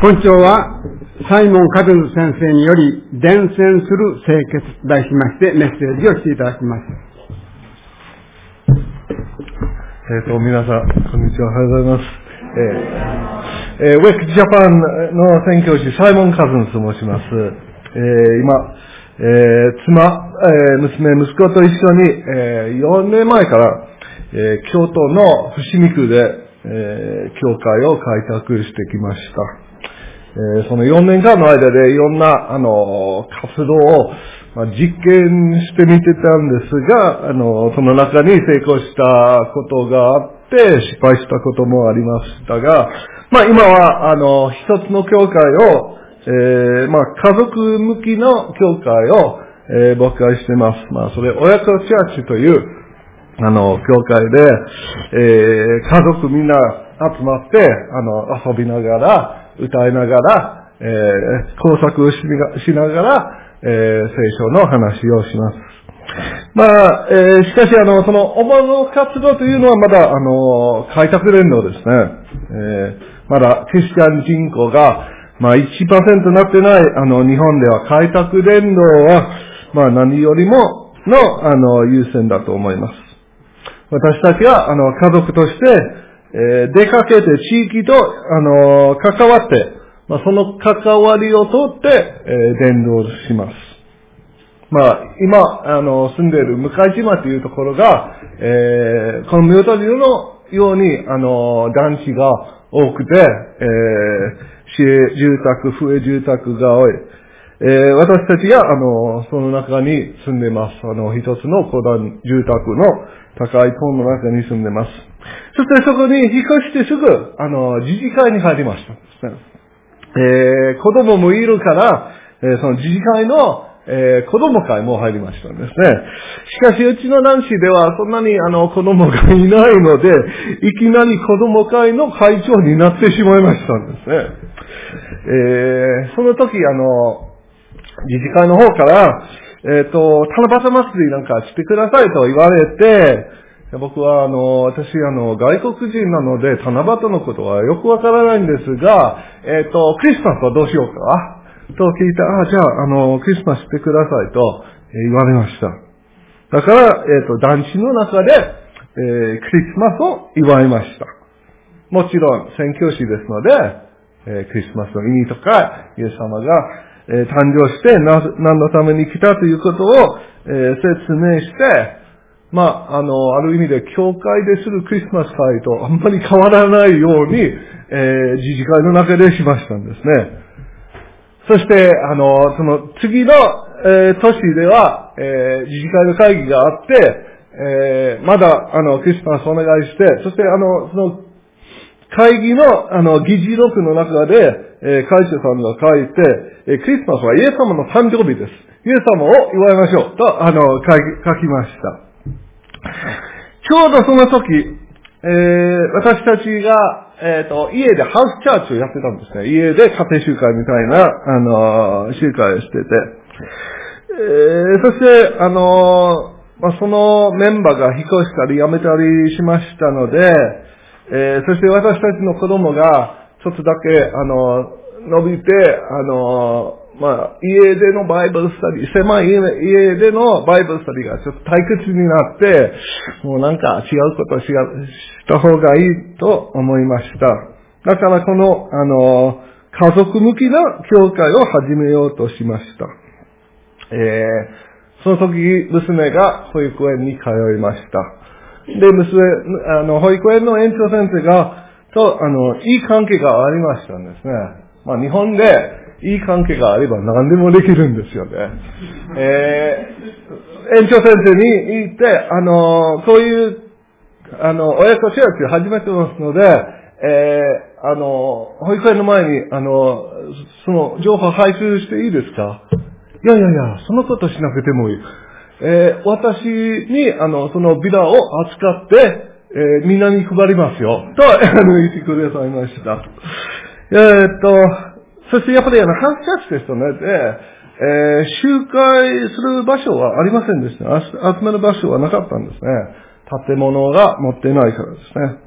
本庁は、サイモン・カズン先生により、伝染する清潔と題しましてメッセージをしていただきます。えっ、と、皆さん、こんにちは。おはようございます。えー、えー、ウェックジャパンの宣教師、サイモン・カズンと申します。えー、今、えー、妻、えー、娘、息子と一緒に、えー、4年前から、えー、京都の伏見区で、えー、教会を開拓してきました。えー、その4年間の間でいろんな、あの、活動を、まあ、実験してみてたんですが、あの、その中に成功したことがあって、失敗したこともありましたが、まあ今は、あの、一つの教会を、えー、まあ家族向きの教会を、えー、僕はしてます。まあそれ、親子チャーチという、あの、教会で、えー、家族みんな集まって、あの、遊びながら、歌いながら、えー、工作をしながら、えー、聖書の話をします。まあ、えー、しかし、あの、その、主の活動というのはまだ、あの、開拓連動ですね。えー、まだ、クリスチャン人口が、まあ、1%になってない、あの、日本では開拓連動は、まあ、何よりもの、あの、優先だと思います。私たちは、あの、家族として、えー、出かけて地域と、あのー、関わって、まあ、その関わりをとって、えー、伝道します。まあ、今、あの、住んでいる向島というところが、えー、このミョタのように、あの、団地が多くて、えー、市営住宅、不営住宅が多い。えー、私たちが、あの、その中に住んでます。あの、一つの古団住宅の高い塔の中に住んでます。そしてそこに引っ越してすぐ、あの、自治会に入りました。えー、子供もいるから、えー、その自治会の、えー、子供会も入りましたんですね。しかし、うちの男子ではそんなにあの子供がいないので、いきなり子供会の会長になってしまいましたんですね。えー、その時、あの、自治会の方から、えっ、ー、と、七夕祭りなんかしてくださいと言われて、僕は、あの、私、あの、外国人なので、七夕のことはよくわからないんですが、えっ、ー、と、クリスマスはどうしようか？と聞いたあ、じゃあ、あの、クリスマスしてくださいと言われました。だから、えっ、ー、と、団地の中で、えー、クリスマスを祝いました。もちろん、宣教師ですので、えー、クリスマスの意味とか、イエス様が、え誕生して何のために来たということを、え説明して、まあ、あの、ある意味で教会でするクリスマス会とあんまり変わらないように、えー、自治会の中でしましたんですね。そして、あの、その次の、えー、都市では、えー、自治会の会議があって、えー、まだ、あの、クリスマスお願いして、そして、あの、その、会議の、あの、議事録の中で、えー、会長さんが書いて、えー、クリスマスはイエス様の誕生日です。イエス様を祝いましょう。と、あの、書きました。ちょうどその時、えー、私たちが、えっ、ー、と、家でハウスチャーチをやってたんですね。家で家庭集会みたいな、あの、集会をしてて。えー、そして、あの、まあ、そのメンバーが引っ越したり辞めたりしましたので、え、そして私たちの子供が、ちょっとだけ、あの、伸びて、あの、まあ、家でのバイブルスタディ、狭い家でのバイブルスタディがちょっと退屈になって、もうなんか違うことをした方がいいと思いました。だからこの、あの、家族向きな教会を始めようとしました。えー、その時、娘が保育園に通いました。で、娘、あの、保育園の園長先生が、と、あの、いい関係がありましたんですね。まあ、日本でいい関係があれば何でもできるんですよね。えー、園長先生に言って、あの、こういう、あの、親子シェア始めてますので、えー、あの、保育園の前に、あの、その情報配布していいですか？いやいやいや、そのことしなくてもいい。えー、私に、あの、そのビラを扱って、えー、みんなに配りますよ。と、あの、言ってくださいました。えー、っと、そしてやっぱりあの、ハンチャーチですとね、で、えー、集会する場所はありませんでした。集める場所はなかったんですね。建物が持ってないからですね。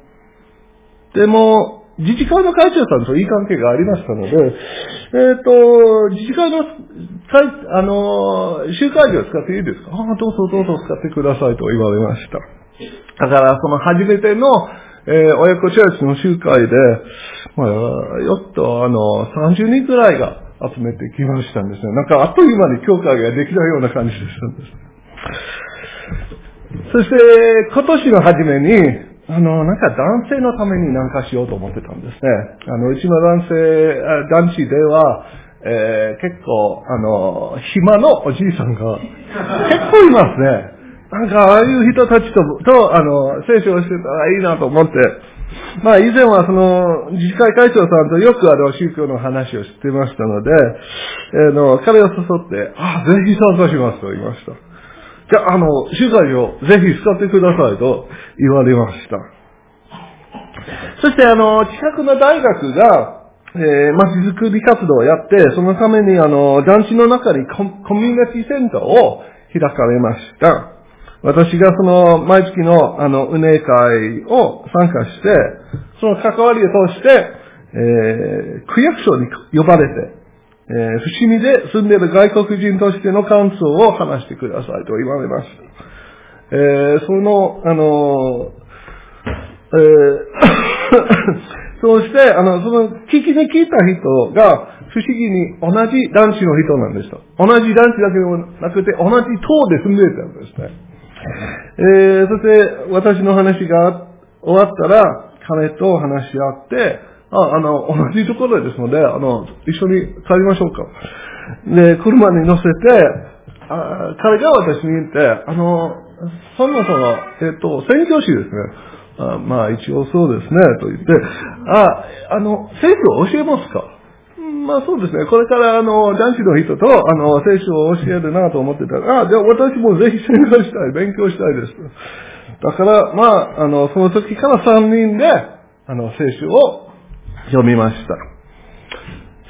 でも、自治会の会長さんといい関係がありましたので、えっ、と、自治会の、会あの、集会場を使っていいですか？ああ、どうぞどうぞ使ってくださいと言われました。だから、その初めての、えー、親子チャーチの集会で、まあ、よっと、あの、30人くらいが集めてきましたんですね。なんか、あっという間に教会ができたような感じでしたんです。そして、今年の初めに、あの、なんか男性のために何かしようと思ってたんですね。あの、うちの男性、男子では、えー、結構、あの、暇のおじいさんが結構いますね。なんか、ああいう人たちと、と、あの、聖書をしてたらいいなと思って、まあ、以前はその、自治会会長さんとよくあの、宗教の話をしてましたので、えー、の、彼を誘って、あ、ぜひ参加しますと言いました。じゃあ、あの、取材をぜひ使ってくださいと言われました。そして、あの、近くの大学が、えー、街づくり活動をやって、そのために、あの、団地の中にコミュニティセンターを開かれました。私がその、毎月の、あの、運営会を参加して、その関わりを通して、えー、区役所に呼ばれて、えー、伏見で住んでいる外国人としての感想を話してくださいと言われました。えー、その、あの、えー、そうして、あの、その、聞きに聞いた人が、不思議に同じ男子の人なんでした。同じ男子だけでもなくて、同じ党で住んでたんですね。えー、そして、私の話が終わったら、彼と話し合って、あ、あの、同じところですので、あの、一緒に帰りましょうか。で、車に乗せて、あ彼が私に言って、あの、そもそも、えっと、宣教師ですね。あまあ、一応そうですね、と言って、あ、あの、聖書を教えますか？まあそうですね。これからあの、男子の人と、あの、聖書を教えるなと思ってたら、あ、じゃあ私もぜひ宣教したい、勉強したいです。だから、まあ、あの、その時から3人で、あの、聖書を読みました。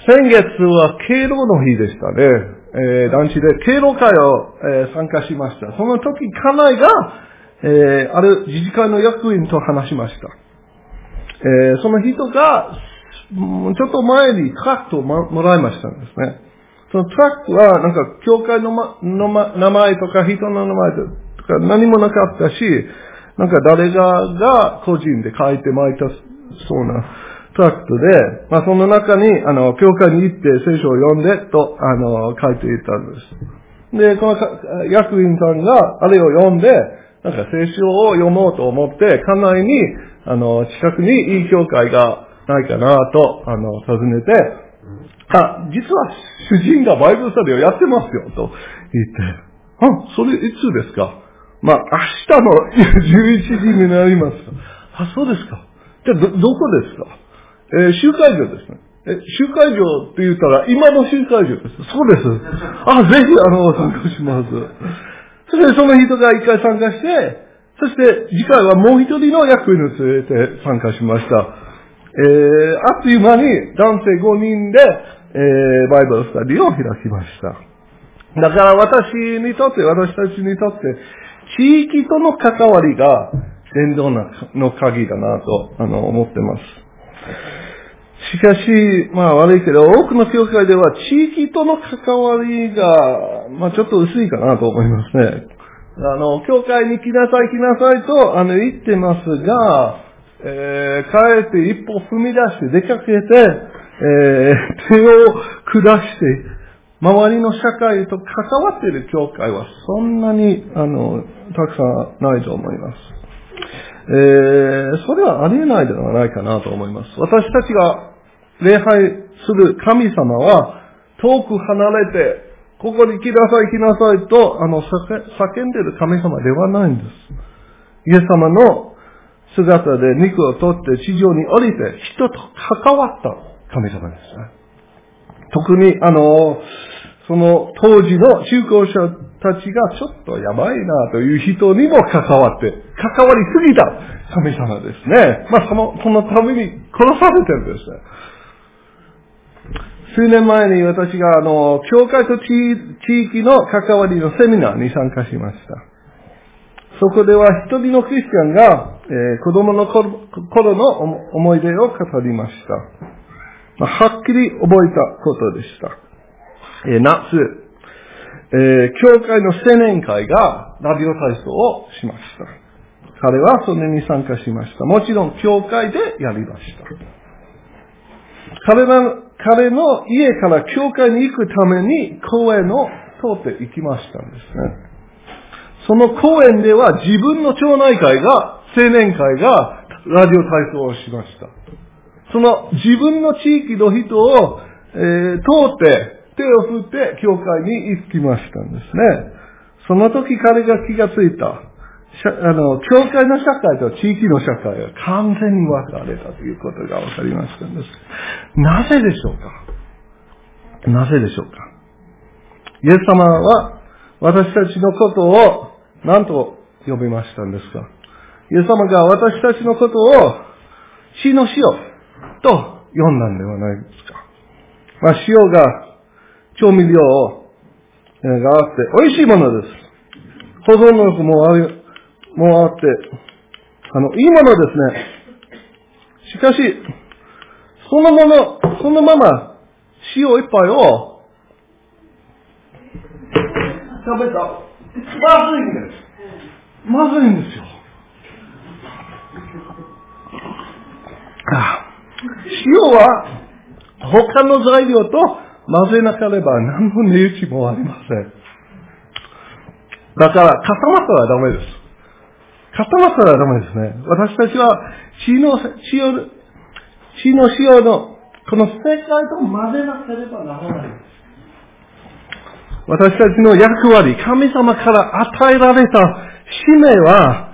先月は敬老の日でしたね。えー、団地で敬老会を、えー、参加しました。その時、家内が、えー、ある自治会の役員と話しました。えー、その人が、ちょっと前にトラクトをもらいましたんですね。そのトラックは、なんか、教会の,、ま、の、ま、名前とか人の名前とか何もなかったし、なんか誰がが個人で書いて巻いたそうなトラクトで、まあその中に、あの、教会に行って聖書を読んでと、あの、書いていたんです。で、この役員さんがあれを読んで、なんか聖書を読もうと思って、家内に、あの、近くにいい教会がないかなと、あの、尋ねて、あ、実は主人がバイブルスタディをやってますよ、と言って、あ、それいつですか？まあ、明日の11時になります。あ、そうですか。じゃあ、ど、どこですか？えー、集会場ですね。え、集会場って言ったら、今の集会場です。そうです。あ、ぜひ、あの、参加します。そして、その人が一回参加して、そして、次回はもう一人の役員を連れて参加しました。えー、あっという間に男性5人で、えー、バイブルスタディを開きました。だから私にとって、私たちにとって、地域との関わりが伝道の鍵だなと、あの、思ってます。しかし、まあ悪いけど、多くの教会では地域との関わりが、まあちょっと薄いかなと思いますね。あの、教会に来なさい来なさいと、あの、言ってますが、えー、帰って一歩踏み出して出かけて、えー、手を下して、周りの社会と関わっている教会はそんなに、あの、たくさんないと思います。えー、それはありえないではないかなと思います。私たちが礼拝する神様は、遠く離れて、ここに来なさい来なさいと、あの、叫んでいる神様ではないんです。イエス様の姿で肉を取って地上に降りて人と関わった神様ですね。特に、あの、その当時の宗教者たちがちょっとやばいなという人にも関わって、関わりすぎた神様ですね。まあその、そのために殺されてるんです。数年前に私が、あの、教会と地域の関わりのセミナーに参加しました。そこでは一人のクリスチャンが、えー、子供の頃の思い出を語りました。ま、はっきり覚えたことでした。えー、夏、えー、教会の青年会がラビオ体操をしました。彼はそれに参加しました。もちろん、教会でやりました。彼ら、彼の家から教会に行くために公園を通って行きましたんですね。その公園では自分の町内会が、青年会がラジオ体操をしました。その自分の地域の人を、えー、通って手を振って教会に行きましたんですね。その時彼が気がついた。あの、教会の社会と地域の社会が完全に分かれたということが分かりましたんです。なぜでしょうか？なぜでしょうか？イエス様は私たちのことを何と呼びましたんですか？イエス様が私たちのことを死の塩と呼んだんではないですか？まあ、塩が調味料を、があって美味しいものです。保存力もある、もあって、あの、いいものですね。しかし、そのもの、そのまま塩一杯を食べたまずいんです。まずいんですよ。塩は他の材料と混ぜなければ何の値打ちもありません。だから固まったらダメです。固まったらダメですね。私たちは血の塩、血の塩のこの世界と混ぜなければならないです。私たちの役割、神様から与えられた使命は、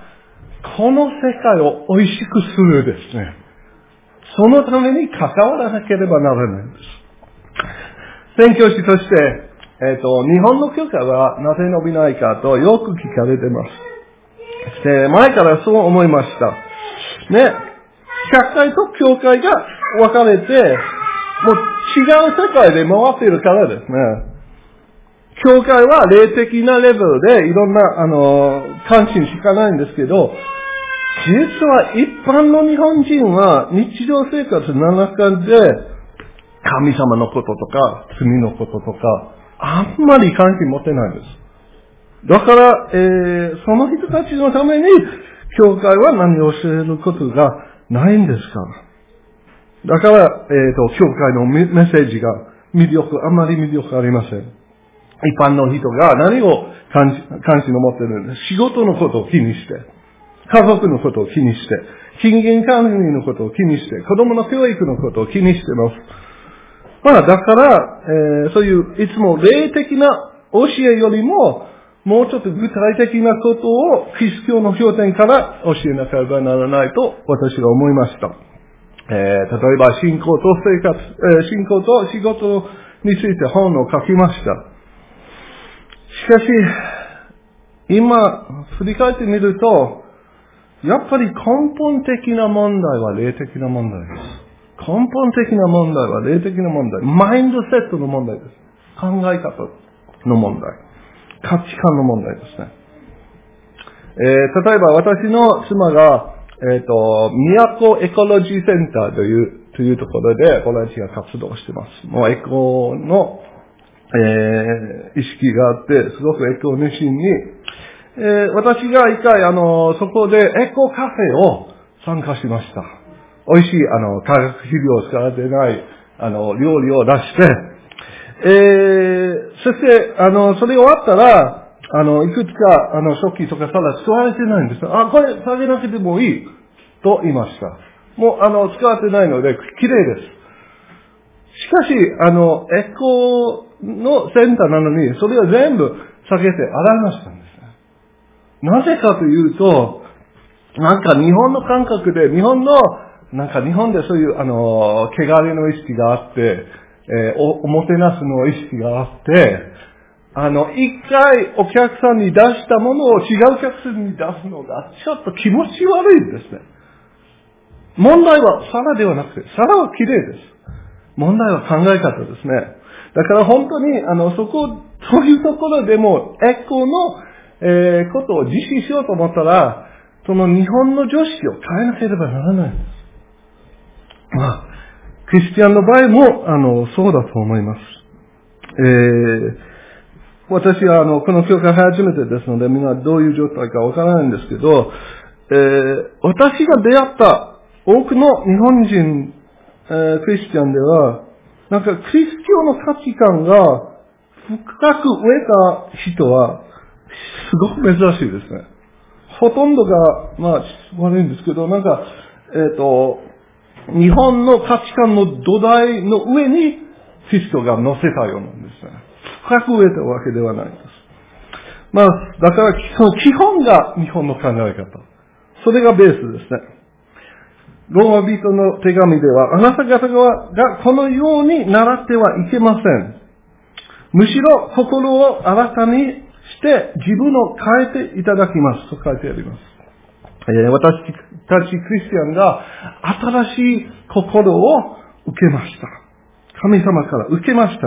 この世界を美味しくするですね。そのために関わらなければならないんです。宣教師として、えっ、ー、と、日本の教会はなぜ伸びないかとよく聞かれてます。で、前からそう思いました。ね、社会と教会が分かれて、もう違う世界で回っているからですね。教会は霊的なレベルでいろんな、あの、関心しかないんですけど、実は一般の日本人は日常生活の中で神様のこととか罪のこととかあんまり関心持てないんです。だから、えー、その人たちのために教会は何を教えることがないんですから。だから、えっ、ー、と、教会のメッセージが魅力、あまり魅力ありません。一般の人が何を関心を持っているんです仕事のことを気にして、家族のことを気にして、金銀管理のことを気にして、子供の教育のことを気にしてます。まあ、だから、えー、そういう、いつも霊的な教えよりも、もうちょっと具体的なことを、キリスト教の表点から教えなければならないと、私は思いました。えー、例えば、信仰と生活、えー、信仰と仕事について本を書きました。しかし、今、振り返ってみると、やっぱり根本的な問題は霊的な問題です。根本的な問題は霊的な問題。マインドセットの問題です。考え方の問題。価値観の問題ですね。えー、例えば私の妻が、えっ、ー、と、都エコロジーセンターという、というところでボランティア活動してます。もうエコのえー、意識があって、すごくエコ熱心に、えー、私が一回、あの、そこでエコカフェを参加しました。美味しい、あの、化学肥料を使われてない、あの、料理を出して、えー、そして、あの、それ終わったら、あの、いくつか、あの、食器とかただ使われてないんです。あ、これ食べなくてもいい、と言いました。もう、あの、使われてないので、綺麗です。しかし、あの、エコのセンターなのに、それを全部避けて洗いましたんです。なぜかというと、なんか日本の感覚で、日本の、なんか日本でそういう、あの、汚れの意識があって、えー、お、おもてなすの意識があって、あの、一回お客さんに出したものを違うお客さんに出すのが、ちょっと気持ち悪いんですね。問題は皿ではなくて、皿は綺麗です。問題は考え方ですね。だから本当に、あの、そこ、そういうところでも、エコの、えー、ことを実施しようと思ったら、その日本の常識を変えなければならないんです。まあ、クリスチャンの場合も、あの、そうだと思います。えー、私は、あの、この教会初めてですので、みんなどういう状態かわからないんですけど、えー、私が出会った多くの日本人、えー、クリスチャンでは、なんかクリス教の価値観が深く植えた人は、すごく珍しいですね。ほとんどが、まあ、悪いんですけど、なんか、えっ、ー、と、日本の価値観の土台の上に、キリストが乗せたようなんですね。深く植えたわけではないです。まあ、だから、その基本が日本の考え方。それがベースですね。ローマ人の手紙では、あなた方がこのように習ってはいけません。むしろ心を新たにして自分を変えていただきますと書いてあります。私たちクリスチャンが新しい心を受けました。神様から受けました。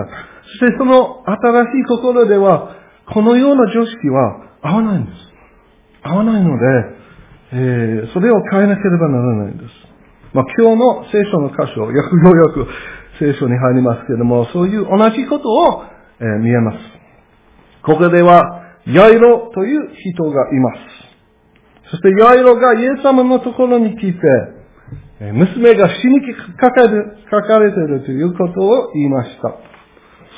そしてその新しい心では、このような常識は合わないんです。合わないので、えー、それを変えなければならないんです。まあ、今日の聖書の箇所、ようやく聖書に入りますけれども、そういう同じことを、えー、見えます。ここでは、ヤイロという人がいます。そしてヤイロがイエス様のところに来て、娘が死にかかれているということを言いました。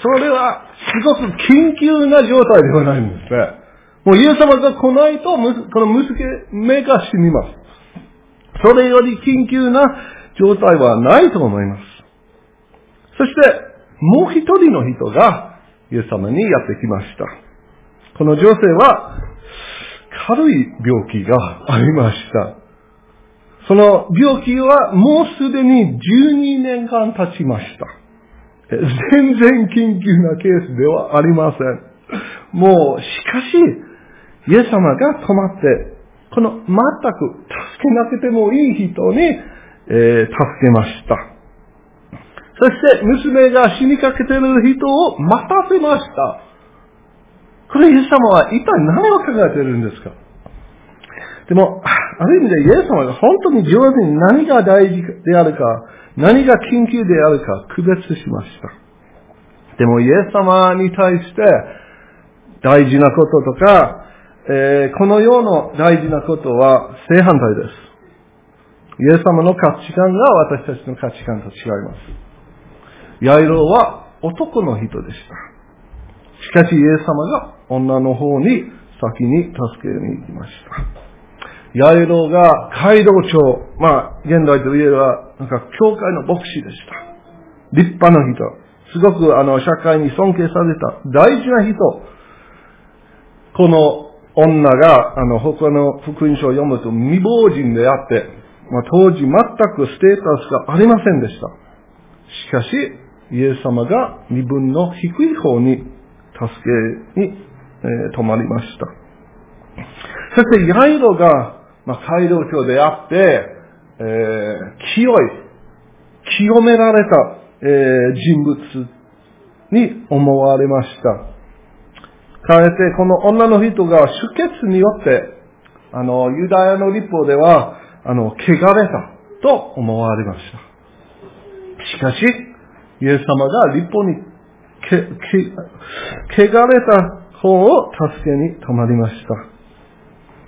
それは、すごく緊急な状態ではないんですね。もうイエス様が来ないと、この娘が死にます。それより緊急な状態はないと思います。そして、もう一人の人が、イエス様にやってきました。この女性は、軽い病気がありました。その病気はもうすでに12年間経ちました。全然緊急なケースではありません。もう、しかし、イエス様が止まってこの全く助けなくてもいい人に、えー、助けました。そして娘が死にかけている人を待たせました。これイエス様は一体何を考えているんですか？でも、ある意味でイエス様が本当に上手に何が大事であるか、何が緊急であるか区別しました。でもイエス様に対して大事なこととか、えー、この世の大事なことは正反対です。イエス様の価値観が私たちの価値観と違います。ヤイロは男の人でした。しかしイエス様が女の方に先に助けに行きました。ヤイロが街道長、まあ、現代といえば、なんか、教会の牧師でした。立派な人。すごく、あの、社会に尊敬された大事な人。この女が、あの、他の福音書を読むと未亡人であって、まあ、当時全くステータスがありませんでした。しかし、イエス様が身分の低い方に助けに、えー、止まりました。そして、ヤイロが、まあ、街道長であって、えー、清い、清められた、えー、人物に思われました。変えて、この女の人が出血によって、あの、ユダヤの立法では、あの、汚れたと思われました。しかし、イエス様が立法にけ、け、汚れた方を助けに止まりました。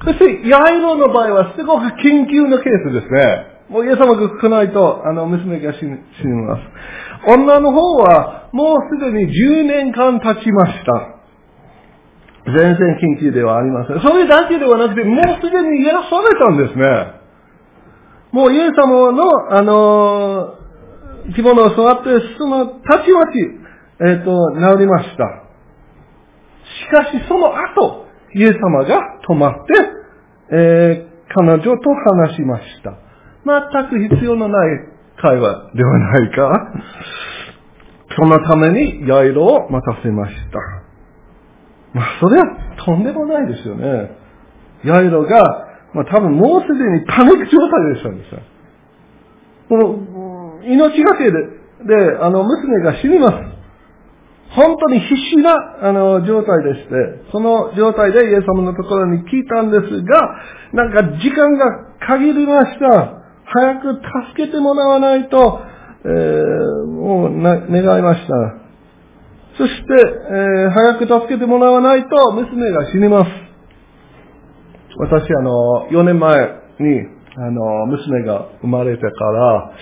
そして、ヤイロの場合はすごく緊急なケースですね。もうイエス様が来ないと、あの、娘が死にます。女の方は、もうすでに10年間経ちました。全然緊急ではありません。それだけではなくて、もうすでに癒されたんですね。もうイエス様の、あのー、着物を座って、その、たちまち、えっ、ー、と、治りました。しかし、その後、イエス様が止まって、えー、彼女と話しました。全く必要のない会話ではないか。そのために、ヤイロを待たせました。まあ、それはとんでもないですよね。ヤイロが、まあ、多分もうすでにパニック状態でしたんですよ。もう、命がけで、で、あの、娘が死にます。本当に必死な、あの、状態でして、その状態でイエス様のところに聞いたんですが、なんか時間が限りました。早く助けてもらわないと、えー、もう、願いました。そして、えー、早く助けてもらわないと娘が死にます。私、あの、4年前に、あの、娘が生まれてから、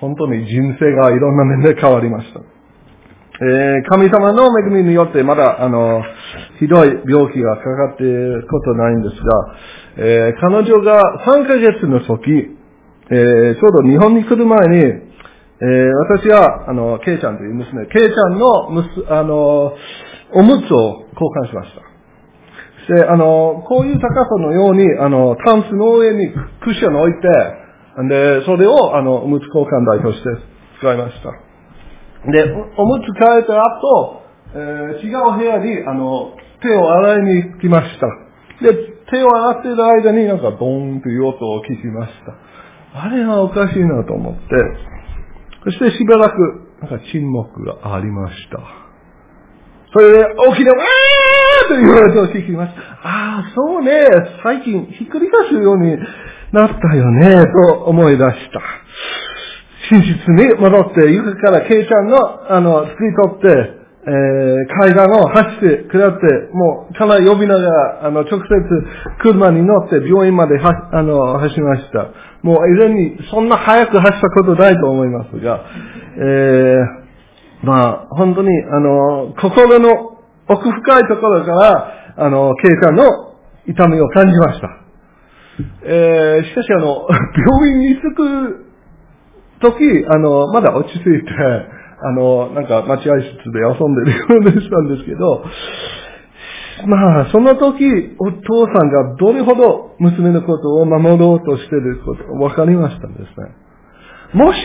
本当に人生がいろんな面で変わりました。えー、神様の恵みによってまだ、あの、ひどい病気がかかっていることないんですが、えー、彼女が3ヶ月の時、えー、ちょうど日本に来る前に、えー、私は、あの、ケイちゃんという娘、ケイちゃんのむす、あの、おむつを交換しました。そして、あの、こういう高さのように、あの、タンスの上にクッションを置いて、んで、それを、あの、おむつ交換台として使いました。で、おむつ替えた後、えー、違う部屋に、あの、手を洗いに行きました。で、手を洗っている間になんかドーンという音を聞きました。あれはおかしいなと思って、そしてしばらく、なんか沈黙がありました。それで、大きな、わーという話を聞きました。ああ、そうね、最近ひっくり返すようになったよね、と思い出した。寝室に戻って、床からケイちゃんの、あの、作り取って、えー、階段を走って下って、もう、かなり呼びながら、あの、直接車に乗って病院までは、あの、走りました。もう、以前に、そんな早く走ったことないと思いますが、えー、まあ、本当に、あの、心の奥深いところから、あの、ケイちゃんの痛みを感じました。えー、しかしあの、病院に着く時、あの、まだ落ち着いて、あの、なんか待合室で遊んでるようでしたんですけど、まあ、その時、お父さんがどれほど娘のことを守ろうとしていること分かりましたんですね。もし、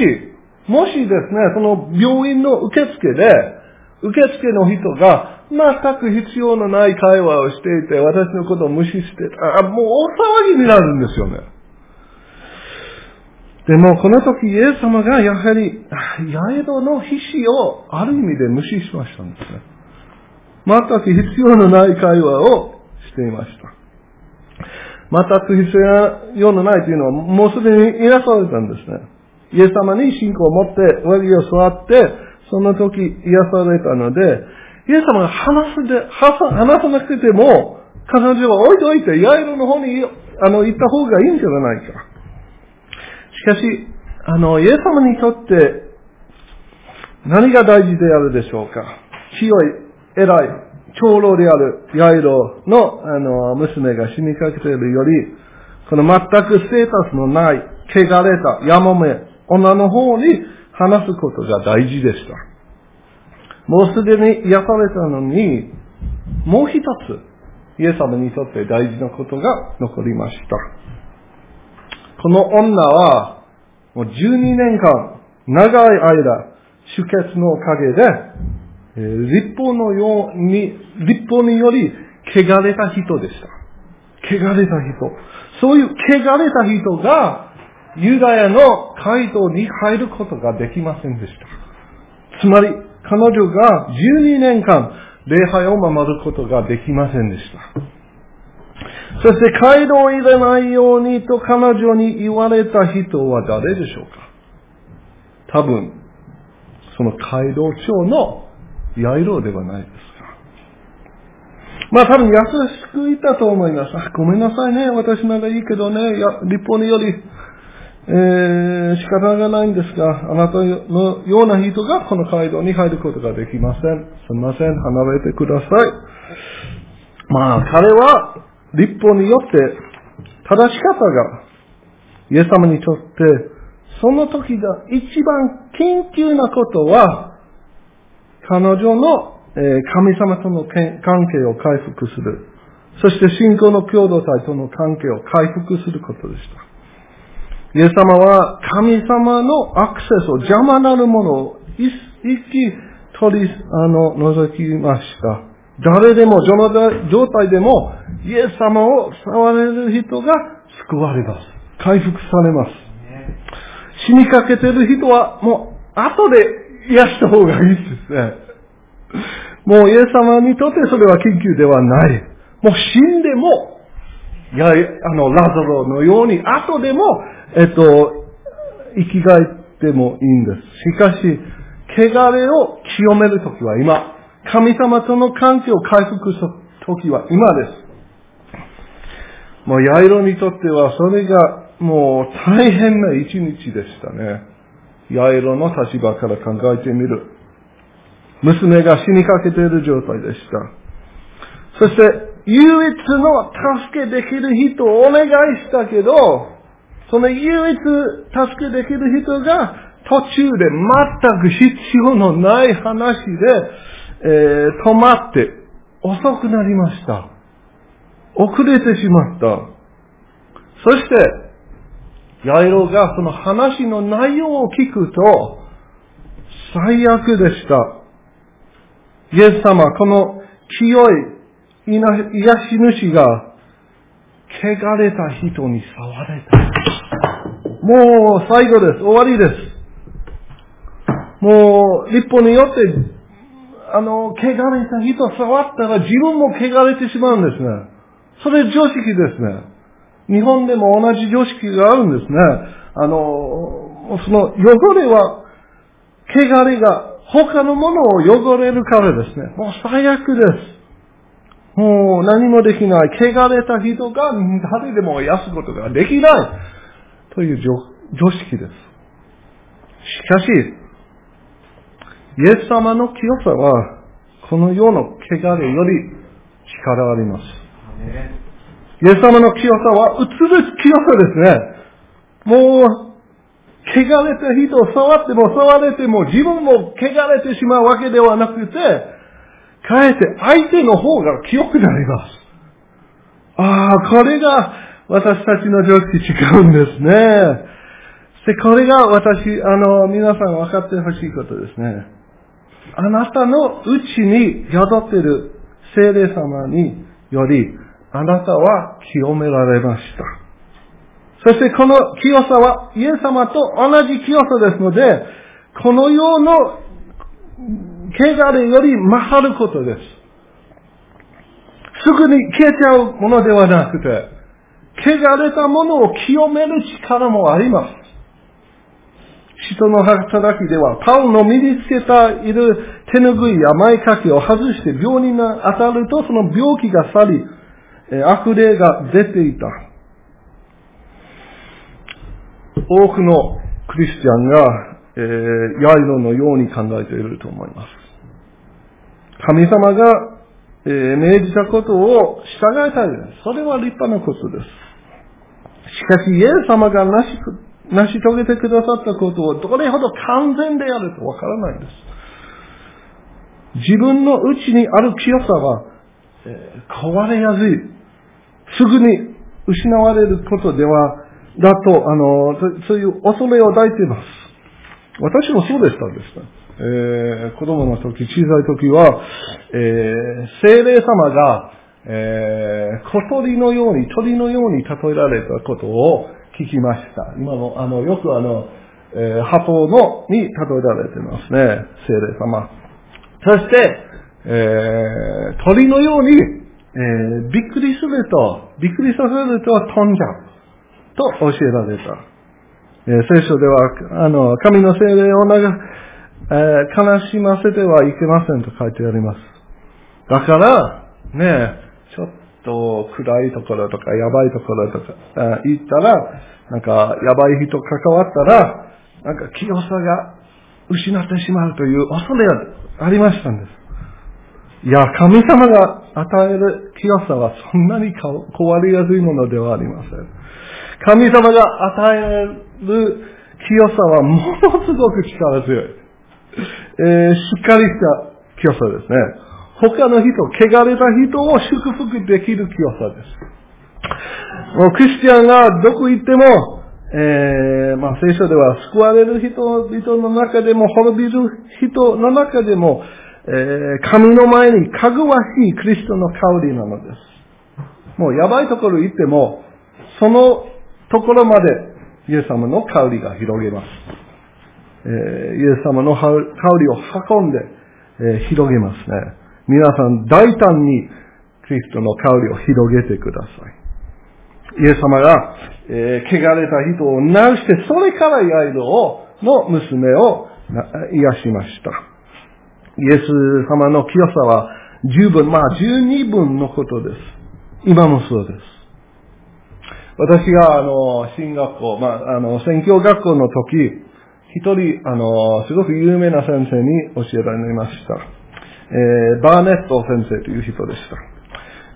もしですね、その病院の受付で、受付の人が全く必要のない会話をしていて、私のことを無視して、あもう大騒ぎになるんですよね。でも、この時、イエス様がやはり、ヤエドの必死をある意味で無視しましたんですね。全く必要のない会話をしていました。全く必要のないというのは、もうすでにいらされたんですね。イエス様に信仰を持って、上着を座って、その時癒されたので、イエス様が話すで、話さなくても、彼女は置いといて、ヤエロの方にあの行った方がいいんじゃないか。しかし、あの、イエス様にとって何が大事であるでしょうか？強い、偉い、長老であるヤイロの、あの、娘が死にかけているより、この全くステータスのない、汚れた、やもめ、女の方に話すことが大事でした。もうすでに癒されたのに、もう一つ、イエス様にとって大事なことが残りました。この女は、もう12年間、長い間、出血のおかげで、えー、立法のように、立法により、汚れた人でした。汚れた人。そういう汚れた人が、ユダヤの街道に入ることができませんでした。つまり、彼女が12年間、礼拝を守ることができませんでした。そして街道を入れないようにと彼女に言われた人は誰でしょうか？多分、その街道長のヤイロではないですか。まあ多分優しく言ったと思います。あ、ごめんなさいね。私ならいいけどね。や立法により、えー、仕方がないんですが、あなたのような人がこの街道に入ることができません。すみません。離れてください。まあ彼は立法によって正し方がイエス様にとってその時が一番緊急なことは彼女の神様との関係を回復する。そして信仰の共同体との関係を回復することでした。イエス様は神様のアクセスを邪魔なるものを一気取り、あの、除きました。誰でも、状態でも、イエス様を触れる人が救われます。回復されます。死にかけてる人は、もう、後で癒した方がいいですね。もうイエス様にとってそれは緊急ではない。もう死んでも、やあの、ラザロのように、後でも、えっと、生き返ってもいいんです。しかし、汚れを清めるときは今、神様との関係を回復するときは今です。もうヤイロにとってはそれがもう大変な一日でしたね。ヤイロの立場から考えてみる。娘が死にかけている状態でした。そして、唯一の助けできる人をお願いしたけど、その唯一助けできる人が途中で全く必要のない話で、えー、止まって遅くなりました。遅れてしまった。そして、ヤイロがその話の内容を聞くと、最悪でした。イエス様、この清い癒し主が、汚れた人に触れた。もう最後です。終わりです。もう、立法によって、あの、汚れた人触ったら自分も汚れてしまうんですね。それ常識ですね。日本でも同じ常識があるんですね。あの、その汚れは、汚れが他のものを汚れるからですね。もう最悪です。もう何もできない。汚れた人が誰でも癒すことができない。という常識です。しかし、イエス様の清さは、この世の汚れより力があります。イエス様の清さは、映る清さですね。もう、汚れた人を触っても触れても自分も汚れてしまうわけではなくて、かえって相手の方が清くなります。ああ、これが私たちの常識違うんですね。で、これが私、あの、皆さん分かってほしいことですね。あなたのうちに宿っている聖霊様により、あなたは清められました。そしてこの清さはイエス様と同じ清さですので、この世の汚れより勝ることです。すぐに消えちゃうものではなくて、汚れたものを清める力もあります。人の働きでは、パウの身につけたいる手ぬぐいや前掛けを外して病人が当たるとその病気が去り、悪霊が出ていた。多くのクリスチャンが、えー、ヤイロのように考えていると思います。神様が、えー、命じたことを従いたいです。それは立派なことです。しかし、イエス様がなし成し遂げてくださったことをどれほど完全であるとわからないんです。自分の内にある清さは、えー、壊れやすい。すぐに失われることでは、だと、あの、そういう恐れを抱いています。私もそうでしたんです。えー、子供の時、小さい時は、えー、精霊様が、えー、小鳥のように、鳥のように例えられたことを、聞きました。今の、あの、よくあの、えー、鳩の、に例えられてますね。精霊様。そして、えー、鳥のように、えー、びっくりすると、びっくりさせると飛んじゃう。と教えられた。えー、聖書では、あの、神の精霊をなが、えー、悲しませてはいけませんと書いてあります。だから、ね、ちょっと暗いところとか、やばいところとか、行ったら、なんか、やばい人関わったら、なんか清さが失ってしまうという恐れがありましたんです。いや、神様が与える清さはそんなに壊れやすいものではありません。神様が与える清さはものすごく力強い。えー、しっかりした清さですね。他の人、汚れた人を祝福できる清さです。もうクリスチャンがどこ行っても、えー、まあ聖書では救われる人々の中でも、滅びる人の中でも、えー、神の前にかぐわしいクリストの香りなのです。もうやばいところ行っても、そのところまでイエス様の香りが広げます。えー、イエス様の香りを運んで、えー、広げますね。皆さん大胆にキリストの香りを広げてください。イエス様が、えー、汚れた人を治して、それからヤイロを、の娘を癒しました。イエス様の清さは十分、まあ十二分のことです。今もそうです。私が、あの、進学校、まあ、あの、宣教学校の時、一人、あの、すごく有名な先生に教えられました。えー、バーネット先生という人でした。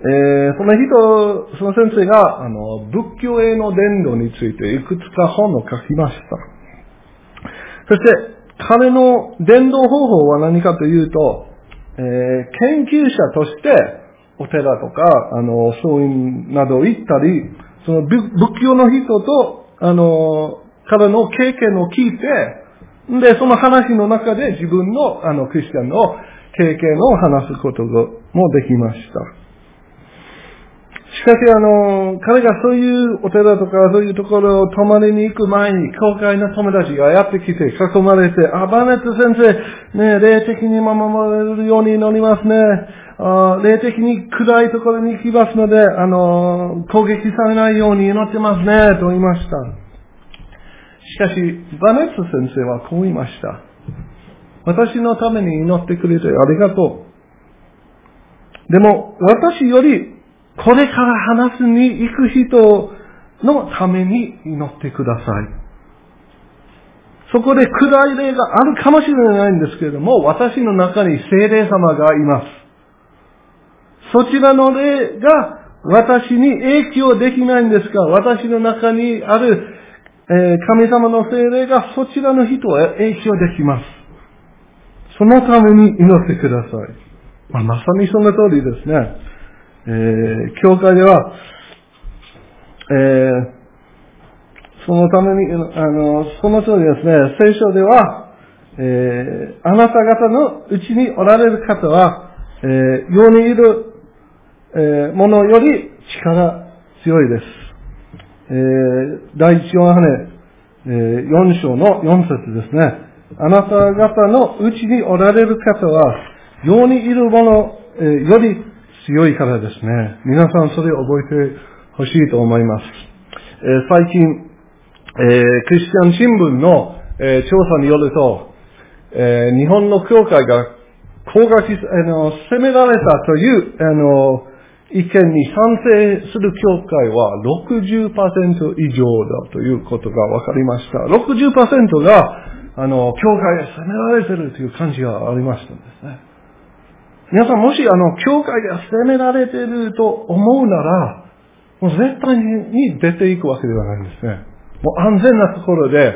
えー、その人、その先生が、あの、仏教への伝道についていくつか本を書きました。そして、彼の伝道方法は何かというと、えー、研究者として、お寺とか、あの、僧院など行ったり、その仏教の人と、あの、彼の経験を聞いて、で、その話の中で自分の、あの、クリスチャンの経験を話すこともできました。しかし、あの、彼がそういうお寺とかそういうところを泊まりに行く前に、教会の友達がやってきて、囲まれて、あ、バネット先生、ね、霊的に守られるように祈りますね。あ霊的に暗いところに行きますので、あの、攻撃されないように祈ってますね、と言いました。しかし、バネット先生はこう言いました。私のために祈ってくれてありがとう。でも、私より、これから話すに行く人のために祈ってください。そこで暗い霊があるかもしれないんですけれども、私の中に精霊様がいます。そちらの霊が私に影響できないんですが、私の中にあるえ神様の精霊がそちらの人へ影響できます。そのために祈ってください。まあ、まさにその通りですね。えー、教会では、えー、そのために、あの、その通りですね、聖書では、えー、あなた方のうちにおられる方は、えー、世にいる、えー、ものより力強いです。えー、第一ヨハネ、えー、4章の4節ですね。あなた方のうちにおられる方は、世にいるもの、え、より強いからですね。皆さんそれを覚えてほしいと思います。えー、最近、えー、クリスチャン新聞の、えー、調査によると、えー、日本の教会が高額、あの、責められたという、あの、意見に賛成する教会は60%以上だということが分かりました。60%が、あの、教会が責められてるという感じがありましたんですね。皆さんもし、あの、教会が責められてると思うなら、もう絶対に出ていくわけではないんですね。もう安全なところで、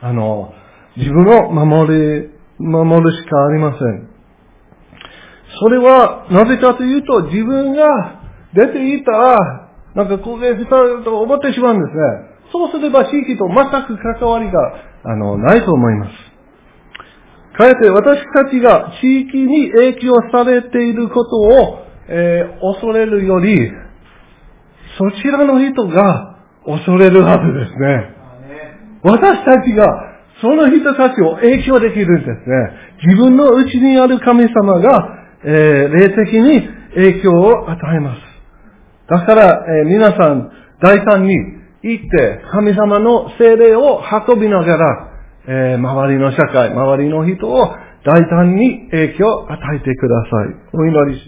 あの、自分を守り、守るしかありません。それは、なぜかというと、自分が出ていたら、なんか攻撃されると思ってしまうんですね。そうすれば地域と全く関わりが、あの、ないと思います。かえって私たちが地域に影響されていることを、えー、恐れるより、そちらの人が恐れるはずですね。私たちがその人たちを影響できるんですね。自分の内にある神様が、えー、霊的に影響を与えます。だから、えー、皆さん、大胆に行って、神様の精霊を運びながら、えー、周りの社会、周りの人を大胆に影響を与えてください。お祈りし